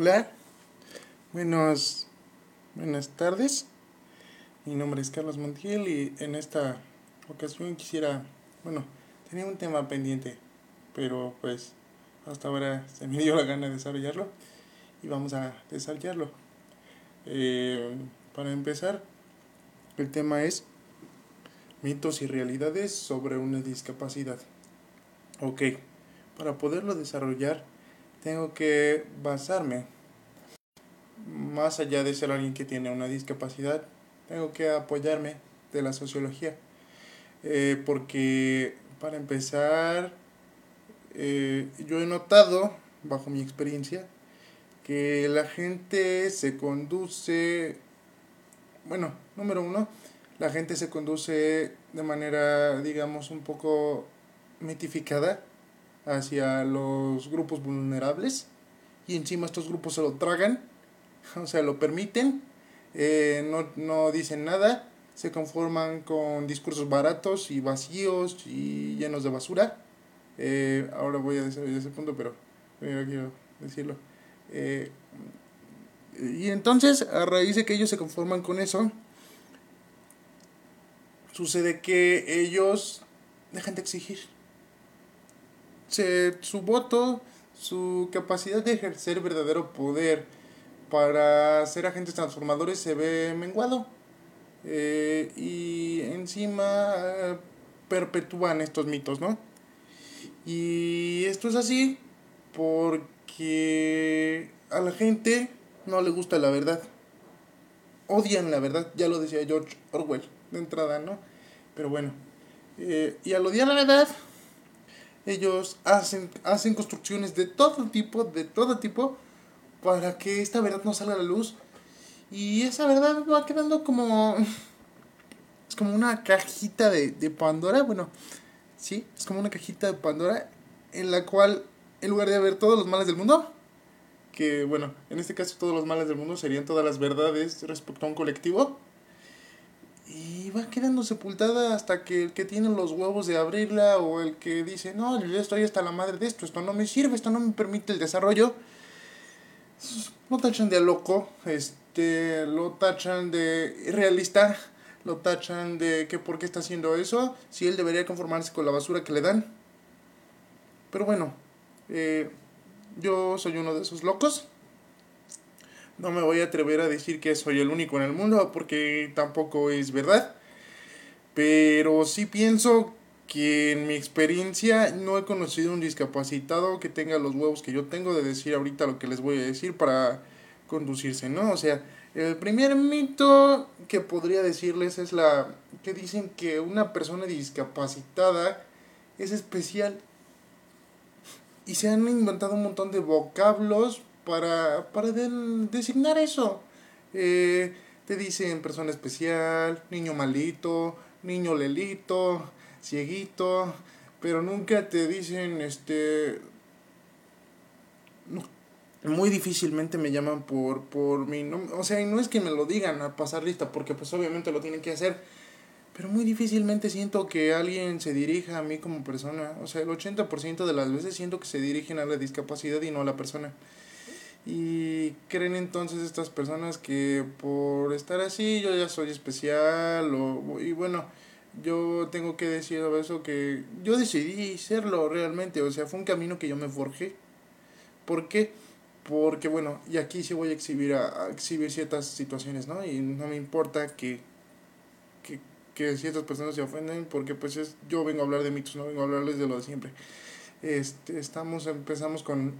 Hola, buenos, buenas tardes. Mi nombre es Carlos Montiel y en esta ocasión quisiera, bueno, tenía un tema pendiente, pero pues hasta ahora se me dio la gana de desarrollarlo y vamos a desarrollarlo. Eh, para empezar, el tema es mitos y realidades sobre una discapacidad. Ok, para poderlo desarrollar tengo que basarme, más allá de ser alguien que tiene una discapacidad, tengo que apoyarme de la sociología. Eh, porque para empezar, eh, yo he notado, bajo mi experiencia, que la gente se conduce, bueno, número uno, la gente se conduce de manera, digamos, un poco mitificada hacia los grupos vulnerables y encima estos grupos se lo tragan, o sea, lo permiten, eh, no, no dicen nada, se conforman con discursos baratos y vacíos y llenos de basura. Eh, ahora voy a desarrollar ese punto, pero primero quiero decirlo. Eh, y entonces, a raíz de que ellos se conforman con eso, sucede que ellos dejan de exigir se, su voto, su capacidad de ejercer verdadero poder para ser agentes transformadores se ve menguado. Eh, y encima perpetúan estos mitos, ¿no? Y esto es así porque a la gente no le gusta la verdad. Odian la verdad, ya lo decía George Orwell de entrada, ¿no? Pero bueno, eh, y al odiar la verdad, ellos hacen, hacen construcciones de todo tipo, de todo tipo, para que esta verdad no salga a la luz. Y esa verdad va quedando como... Es como una cajita de, de Pandora, bueno, sí, es como una cajita de Pandora en la cual, en lugar de haber todos los males del mundo, que bueno, en este caso todos los males del mundo serían todas las verdades respecto a un colectivo, y va quedando sepultada hasta que el que tiene los huevos de abrirla o el que dice, no, yo estoy hasta la madre de esto, esto no me sirve, esto no me permite el desarrollo, lo tachan de loco, este, lo tachan de irrealista, lo tachan de que por qué está haciendo eso, si él debería conformarse con la basura que le dan. Pero bueno, eh, yo soy uno de esos locos no me voy a atrever a decir que soy el único en el mundo porque tampoco es verdad. Pero sí pienso que en mi experiencia no he conocido un discapacitado que tenga los huevos que yo tengo de decir ahorita lo que les voy a decir para conducirse, ¿no? O sea, el primer mito que podría decirles es la que dicen que una persona discapacitada es especial y se han inventado un montón de vocablos para, para designar eso. Eh, te dicen persona especial, niño malito, niño lelito, cieguito, pero nunca te dicen, este, muy difícilmente me llaman por, por mi nombre, o sea, y no es que me lo digan a pasar lista, porque pues obviamente lo tienen que hacer, pero muy difícilmente siento que alguien se dirija a mí como persona, o sea, el 80% de las veces siento que se dirigen a la discapacidad y no a la persona. Y creen entonces estas personas que por estar así yo ya soy especial o, y bueno, yo tengo que decir eso que yo decidí serlo realmente, o sea, fue un camino que yo me forjé. ¿Por qué? Porque bueno, y aquí sí voy a exhibir a, exhibir ciertas situaciones, ¿no? Y no me importa que, que, que ciertas personas se ofenden porque pues es, yo vengo a hablar de mitos, no vengo a hablarles de lo de siempre. Este, estamos, empezamos con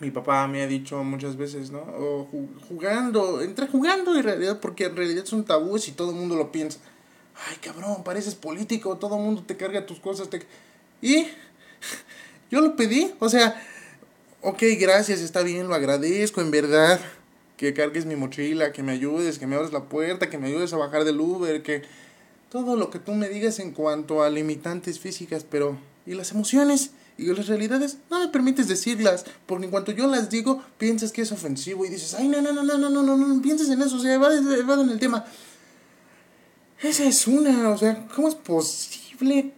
mi papá me ha dicho muchas veces, ¿no? O jugando, entre jugando y realidad, porque en realidad son tabúes y todo el mundo lo piensa. Ay, cabrón, pareces político, todo el mundo te carga tus cosas. Te... Y yo lo pedí, o sea, ok, gracias, está bien, lo agradezco, en verdad. Que cargues mi mochila, que me ayudes, que me abres la puerta, que me ayudes a bajar del Uber, que todo lo que tú me digas en cuanto a limitantes físicas, pero ¿y las emociones? Y las realidades no me permites decirlas, porque en cuanto yo las digo, piensas que es ofensivo y dices, ay, no, no, no, no, no, no, no, no, pienses en eso, o sea, va en el tema. Esa es una, o sea, ¿cómo es posible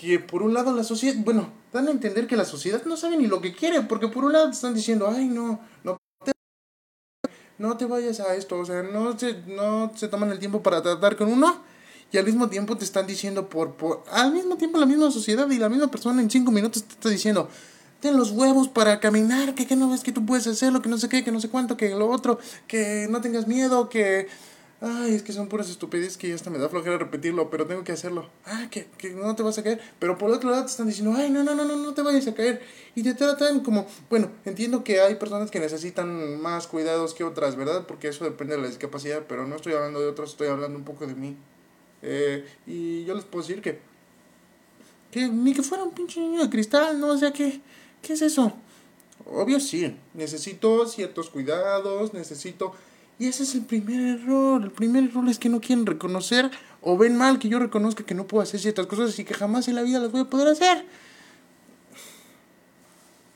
que por un lado la sociedad, bueno, dan a entender que la sociedad no sabe ni lo que quiere, porque por un lado están diciendo, ay, no, no no te vayas a esto, o sea, no se, no se toman el tiempo para tratar con uno, y al mismo tiempo te están diciendo, por, por, al mismo tiempo la misma sociedad y la misma persona en cinco minutos te está diciendo, ten los huevos para caminar, que, que no ves que tú puedes hacerlo, que no sé qué, que no sé cuánto, que lo otro, que no tengas miedo, que Ay, es que son puras estupideces que ya hasta me da flojera repetirlo, pero tengo que hacerlo. Ah, que, que no te vas a caer. Pero por otro lado te están diciendo, ay, no, no, no, no, no te vayas a caer. Y te tratan como, bueno, entiendo que hay personas que necesitan más cuidados que otras, ¿verdad? Porque eso depende de la discapacidad, pero no estoy hablando de otras, estoy hablando un poco de mí. Eh, y yo les puedo decir que, que ni que fuera un pinche niño de cristal, ¿no? O sea, que, ¿qué es eso? Obvio sí, necesito ciertos cuidados, necesito y ese es el primer error. El primer error es que no quieren reconocer o ven mal que yo reconozca que no puedo hacer ciertas cosas y que jamás en la vida las voy a poder hacer.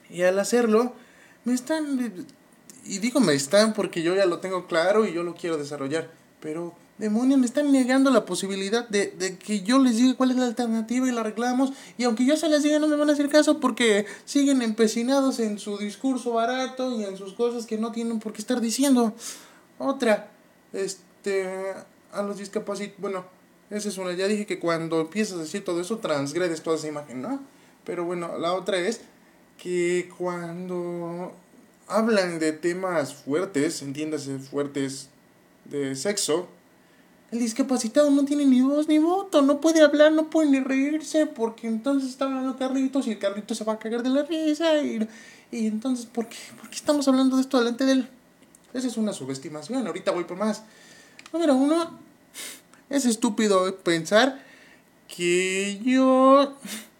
Y al hacerlo, me están... Y digo me están porque yo ya lo tengo claro y yo lo quiero desarrollar. Pero, demonios, me están negando la posibilidad de, de que yo les diga cuál es la alternativa y la arreglamos. Y aunque yo se les diga, no me van a hacer caso porque siguen empecinados en su discurso barato y en sus cosas que no tienen por qué estar diciendo. Otra, este, a los discapacitados, bueno, esa es una, ya dije que cuando empiezas a decir todo eso transgredes toda esa imagen, ¿no? Pero bueno, la otra es que cuando hablan de temas fuertes, entiéndase fuertes de sexo, el discapacitado no tiene ni voz ni voto, no puede hablar, no puede ni reírse, porque entonces está hablando Carlitos y el Carlitos se va a cagar de la risa. Y, y entonces, ¿por qué? ¿por qué estamos hablando de esto delante de él? Esa es una subestimación. Ahorita voy por más. Número uno, es estúpido pensar que yo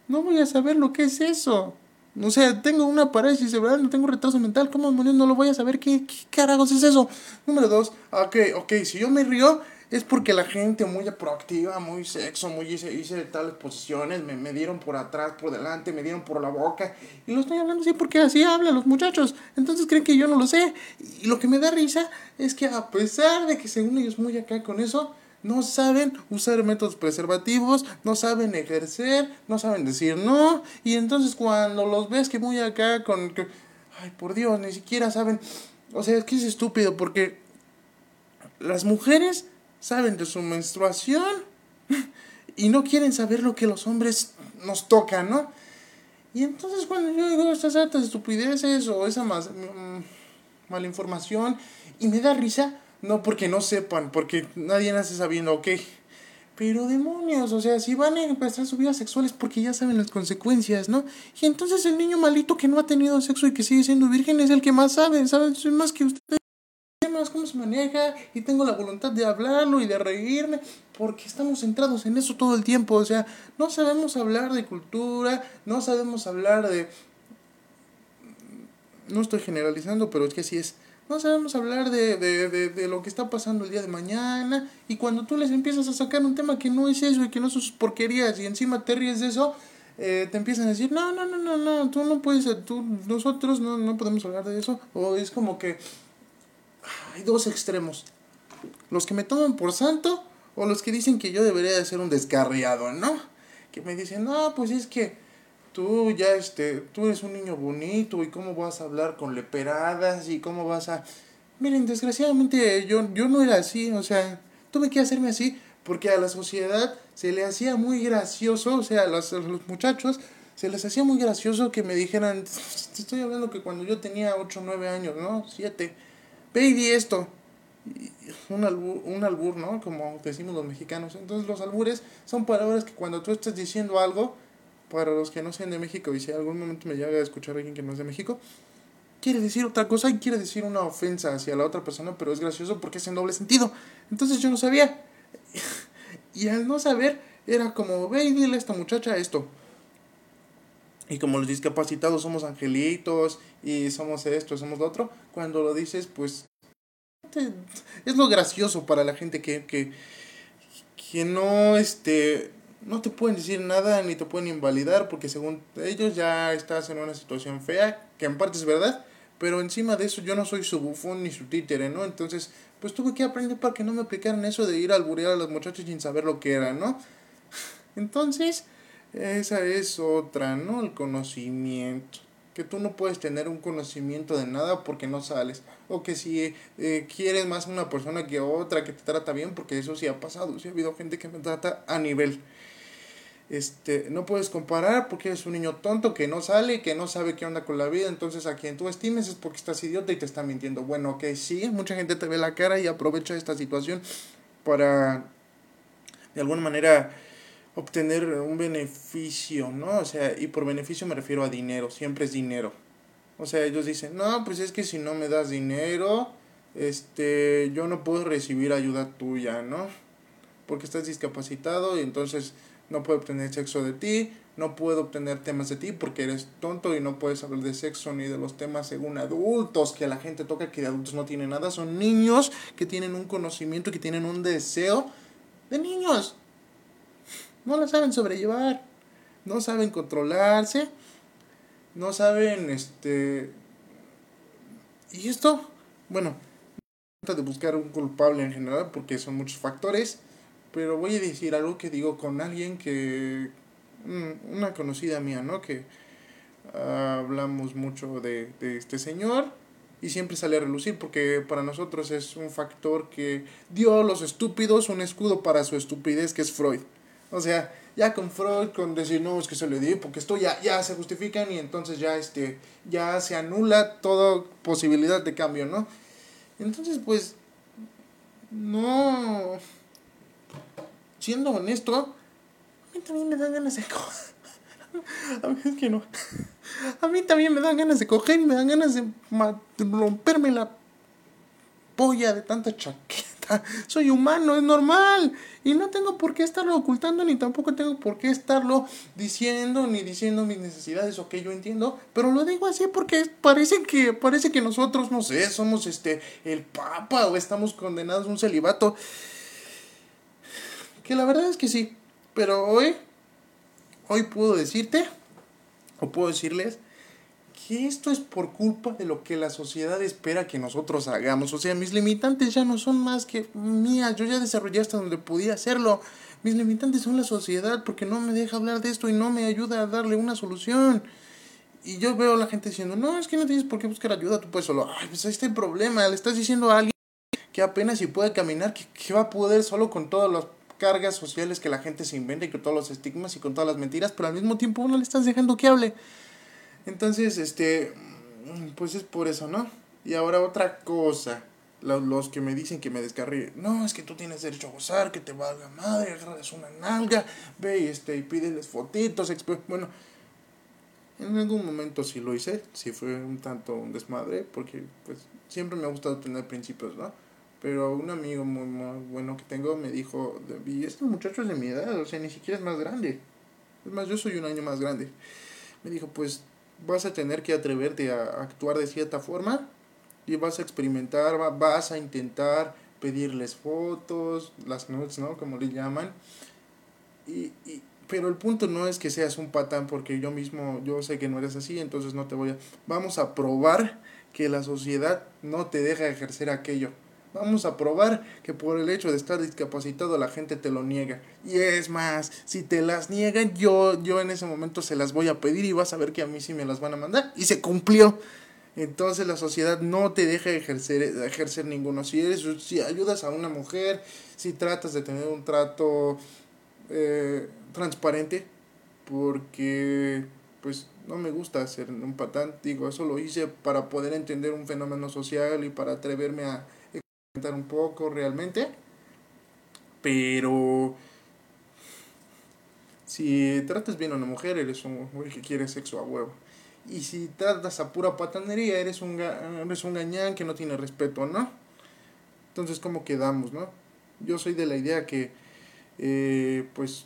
no voy a saber lo que es eso. O sea, tengo una parálisis cerebral, no tengo retraso mental, ¿cómo no lo voy a saber? ¿Qué, qué carajos es eso? Número dos, ok, ok, si yo me río, es porque la gente muy proactiva, muy sexo, muy hice, hice tales posiciones, me, me dieron por atrás, por delante, me dieron por la boca. Y lo estoy hablando así porque así hablan los muchachos. Entonces creen que yo no lo sé. Y lo que me da risa es que a pesar de que según ellos muy acá con eso, no saben usar métodos preservativos, no saben ejercer, no saben decir no. Y entonces cuando los ves que muy acá con... Que, ay, por Dios, ni siquiera saben... O sea, es que es estúpido porque las mujeres saben de su menstruación y no quieren saber lo que los hombres nos tocan, ¿no? Y entonces cuando yo digo estas altas estupideces o esa más, mm, mala información y me da risa, no porque no sepan, porque nadie nace sabiendo, ok. Pero demonios, o sea, si van a empezar su vida sexual es porque ya saben las consecuencias, ¿no? Y entonces el niño malito que no ha tenido sexo y que sigue siendo virgen es el que más sabe, ¿saben? Soy más que cómo se maneja y tengo la voluntad de hablarlo y de reírme porque estamos centrados en eso todo el tiempo. O sea, no sabemos hablar de cultura, no sabemos hablar de... No estoy generalizando, pero es que así es. No sabemos hablar de, de, de, de, lo que está pasando el día de mañana. Y cuando tú les empiezas a sacar un tema que no es eso y que no son sus porquerías y encima te ríes de eso, eh, te empiezan a decir, no, no, no, no, no, tú no puedes, tú, nosotros no, no podemos hablar de eso. O es como que hay dos extremos. Los que me toman por santo o los que dicen que yo debería de ser un descarriado, ¿no? Que me dicen, no, pues es que tú ya, este, tú eres un niño bonito y cómo vas a hablar con leperadas y cómo vas a... Miren, desgraciadamente yo, yo no era así, o sea, tuve que hacerme así porque a la sociedad se le hacía muy gracioso, o sea, a los, a los muchachos se les hacía muy gracioso que me dijeran, te estoy hablando que cuando yo tenía 8 o 9 años, ¿no? 7 ve y di esto. Un albur, un albur, ¿no? Como decimos los mexicanos. Entonces los albures son palabras que cuando tú estás diciendo algo, para los que no sean de México y si algún momento me llega a escuchar a alguien que no es de México, quiere decir otra cosa y quiere decir una ofensa hacia la otra persona, pero es gracioso porque es en doble sentido. Entonces yo no sabía. y al no saber, era como, ve y dile a esta muchacha esto. Y como los discapacitados somos angelitos y somos esto, somos lo otro, cuando lo dices, pues es lo gracioso para la gente que, que, que no, este, no te pueden decir nada ni te pueden invalidar porque según ellos ya estás en una situación fea, que en parte es verdad, pero encima de eso yo no soy su bufón ni su títere, ¿no? Entonces, pues tuve que aprender para que no me aplicaran eso de ir a alburear a los muchachos sin saber lo que era, ¿no? Entonces, Esa es otra, ¿no? El conocimiento. Que tú no puedes tener un conocimiento de nada porque no sales. O que si eh, quieres más a una persona que otra que te trata bien, porque eso sí ha pasado. Sí ha habido gente que me trata a nivel. Este, no puedes comparar porque eres un niño tonto que no sale, que no sabe qué onda con la vida. Entonces a quien tú estimes es porque estás idiota y te está mintiendo. Bueno, ok, sí, mucha gente te ve la cara y aprovecha esta situación para de alguna manera obtener un beneficio, ¿no? O sea, y por beneficio me refiero a dinero, siempre es dinero. O sea, ellos dicen, no, pues es que si no me das dinero, este, yo no puedo recibir ayuda tuya, ¿no? Porque estás discapacitado y entonces no puedo obtener sexo de ti, no puedo obtener temas de ti porque eres tonto y no puedes hablar de sexo ni de los temas según adultos que la gente toca que de adultos no tienen nada, son niños que tienen un conocimiento, que tienen un deseo de niños. No la saben sobrellevar, no saben controlarse, no saben este y esto, bueno, de buscar un culpable en general porque son muchos factores, pero voy a decir algo que digo con alguien que mm, una conocida mía, ¿no? Que hablamos mucho de, de este señor y siempre sale a relucir porque para nosotros es un factor que dio a los estúpidos un escudo para su estupidez que es Freud. O sea, ya con Freud, con decir no, es que se le dio, porque esto ya, ya se justifican y entonces ya, este, ya se anula toda posibilidad de cambio, ¿no? Entonces, pues, no, siendo honesto, a mí también me dan ganas de a mí es que no. A mí también me dan ganas de coger y me dan ganas de romperme la polla de tanta chaqueta. Soy humano, es normal. Y no tengo por qué estarlo ocultando, ni tampoco tengo por qué estarlo diciendo, ni diciendo mis necesidades o que yo entiendo. Pero lo digo así porque parece que, parece que nosotros, no sé, somos este, el papa o estamos condenados a un celibato. Que la verdad es que sí. Pero hoy hoy puedo decirte, o puedo decirles, que esto es por culpa de lo que la sociedad espera que nosotros hagamos. O sea, mis limitantes ya no son más que mías. Yo ya desarrollé hasta donde podía hacerlo. Mis limitantes son la sociedad porque no me deja hablar de esto y no me ayuda a darle una solución. Y yo veo a la gente diciendo, no, es que no tienes por qué buscar ayuda, tú puedes solo. Ay, pues ahí está el problema. Le estás diciendo a alguien que apenas si puede caminar, que, va a poder solo con todos los cargas sociales que la gente se inventa y con todos los estigmas y con todas las mentiras, pero al mismo tiempo no le estás dejando que hable. Entonces, este, pues es por eso, ¿no? Y ahora otra cosa, los, que me dicen que me descarríe, no, es que tú tienes derecho a gozar, que te valga madre, agarras una nalga, ve y, este, y pídeles fotitos, bueno, en algún momento sí lo hice, sí fue un tanto un desmadre, porque pues siempre me ha gustado tener principios, ¿no? Pero un amigo muy, muy bueno que tengo me dijo, y este muchacho es de mi edad, o sea, ni siquiera es más grande. Es más, yo soy un año más grande. Me dijo, pues vas a tener que atreverte a actuar de cierta forma y vas a experimentar, vas a intentar pedirles fotos, las notes, ¿no? Como le llaman. Y, y, pero el punto no es que seas un patán porque yo mismo, yo sé que no eres así, entonces no te voy a... Vamos a probar que la sociedad no te deja ejercer aquello. Vamos a probar que por el hecho de estar discapacitado la gente te lo niega. Y es más, si te las niegan, yo, yo en ese momento se las voy a pedir y vas a ver que a mí sí me las van a mandar. Y se cumplió. Entonces la sociedad no te deja ejercer, ejercer ninguno. Si, eres, si ayudas a una mujer, si tratas de tener un trato eh, transparente, porque pues no me gusta ser un patán, digo, eso lo hice para poder entender un fenómeno social y para atreverme a un poco realmente. Pero si tratas bien a una mujer, eres un güey que quiere sexo a huevo. Y si tratas a pura patanería, eres un, eres un gañán que no tiene respeto, ¿no? Entonces, ¿cómo quedamos, no? Yo soy de la idea que, eh, pues,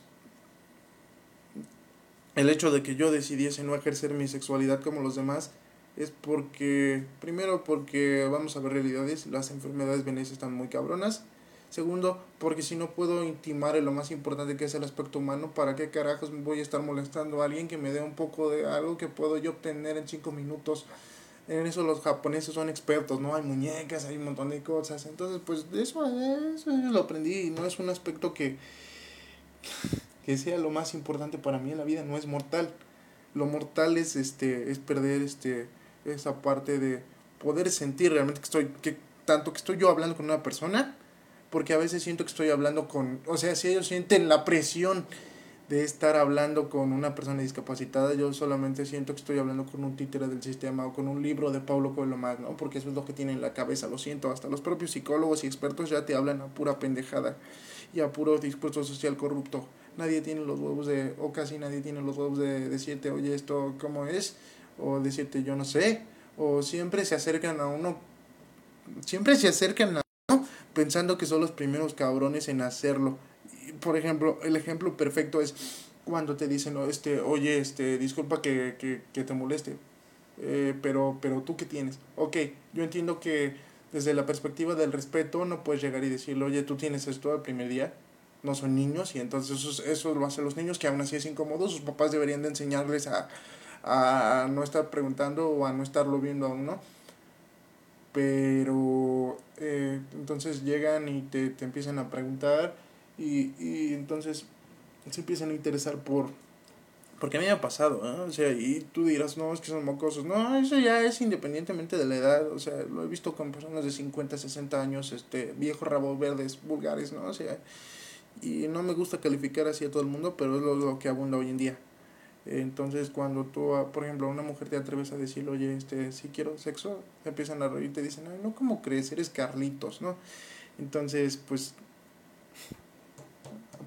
el hecho de que yo decidiese no ejercer mi sexualidad como los demás, es porque, primero porque vamos a ver realidades, las enfermedades venéreas están muy cabronas. Segundo, porque si no puedo intimar en lo más importante que es el aspecto humano, ¿para qué carajos voy a estar molestando a alguien que me dé un poco de algo que puedo yo obtener en cinco minutos? En eso los japoneses son expertos, ¿no? Hay muñecas, hay un montón de cosas. Entonces, pues eso, eso lo aprendí y no es un aspecto que, que sea lo más importante para mí en la vida, no es mortal. Lo mortal es, este, es perder este, esa parte de poder sentir realmente que estoy, que tanto que estoy yo hablando con una persona, porque a veces siento que estoy hablando con, o sea, si ellos sienten la presión de estar hablando con una persona discapacitada, yo solamente siento que estoy hablando con un títere del sistema o con un libro de Pablo Coelho más, ¿no? Porque eso es lo que tiene en la cabeza, lo siento, hasta los propios psicólogos y expertos ya te hablan a pura pendejada y a puro discurso social corrupto. Nadie tiene los huevos de, o casi nadie tiene los huevos de decirte, oye, esto cómo es, o decirte, yo no sé, o siempre se acercan a uno, siempre se acercan a uno pensando que son los primeros cabrones en hacerlo por ejemplo, el ejemplo perfecto es cuando te dicen, este, oye, este, disculpa que, que, que te moleste, eh, pero, pero tú qué tienes. Ok, yo entiendo que desde la perspectiva del respeto no puedes llegar y decirle, oye, tú tienes esto el primer día, no son niños y entonces eso, eso lo hacen los niños que aún así es incómodo, sus papás deberían de enseñarles a, a no estar preguntando o a no estarlo viendo aún, ¿no? Pero eh, entonces llegan y te, te empiezan a preguntar y, y entonces se empiezan a interesar por... Porque a mí me ha pasado, ¿eh? O sea, y tú dirás, no, es que son mocosos. No, eso ya es independientemente de la edad. O sea, lo he visto con personas de 50, 60 años, este, viejos rabos verdes, vulgares, ¿no? O sea, y no me gusta calificar así a todo el mundo, pero es lo, lo que abunda hoy en día. Entonces, cuando tú, por ejemplo, a una mujer te atreves a decirle, oye, este, si quiero sexo, empiezan a reír y te dicen, ay, no, ¿cómo crees? Eres Carlitos, ¿no? Entonces, pues,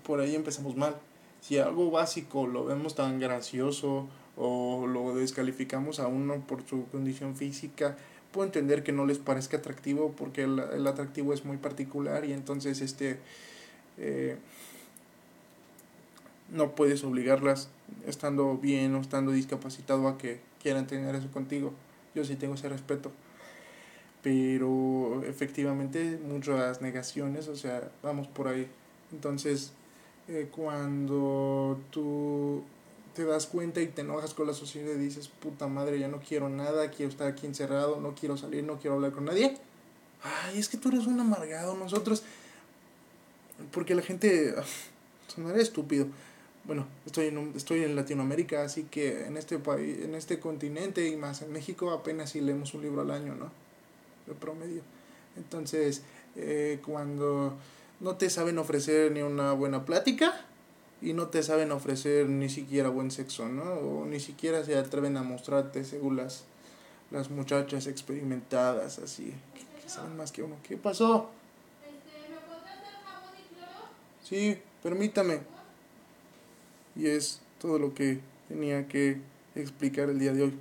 por ahí empezamos mal. Si algo básico lo vemos tan gracioso o lo descalificamos a uno por su condición física, puedo entender que no les parezca atractivo porque el, el atractivo es muy particular y entonces este eh, no puedes obligarlas estando bien o estando discapacitado a que quieran tener eso contigo. Yo sí tengo ese respeto. Pero efectivamente muchas negaciones, o sea, vamos por ahí. Entonces, eh, cuando tú te das cuenta y te enojas con la sociedad y dices, puta madre, ya no quiero nada, quiero estar aquí encerrado, no quiero salir, no quiero hablar con nadie. Ay, es que tú eres un amargado, nosotros... Porque la gente... Sonará estúpido. Bueno, estoy en, estoy en Latinoamérica, así que en este país, en este continente y más en México apenas si leemos un libro al año, ¿no? De promedio. Entonces, eh, cuando no te saben ofrecer ni una buena plática y no te saben ofrecer ni siquiera buen sexo, ¿no? O ni siquiera se atreven a mostrarte según las, las muchachas experimentadas, así, que, saben más que uno. ¿Qué pasó? Este, ¿Me podrás dar jabón y cloro? Sí, permítame. Y es todo lo que tenía que explicar el día de hoy.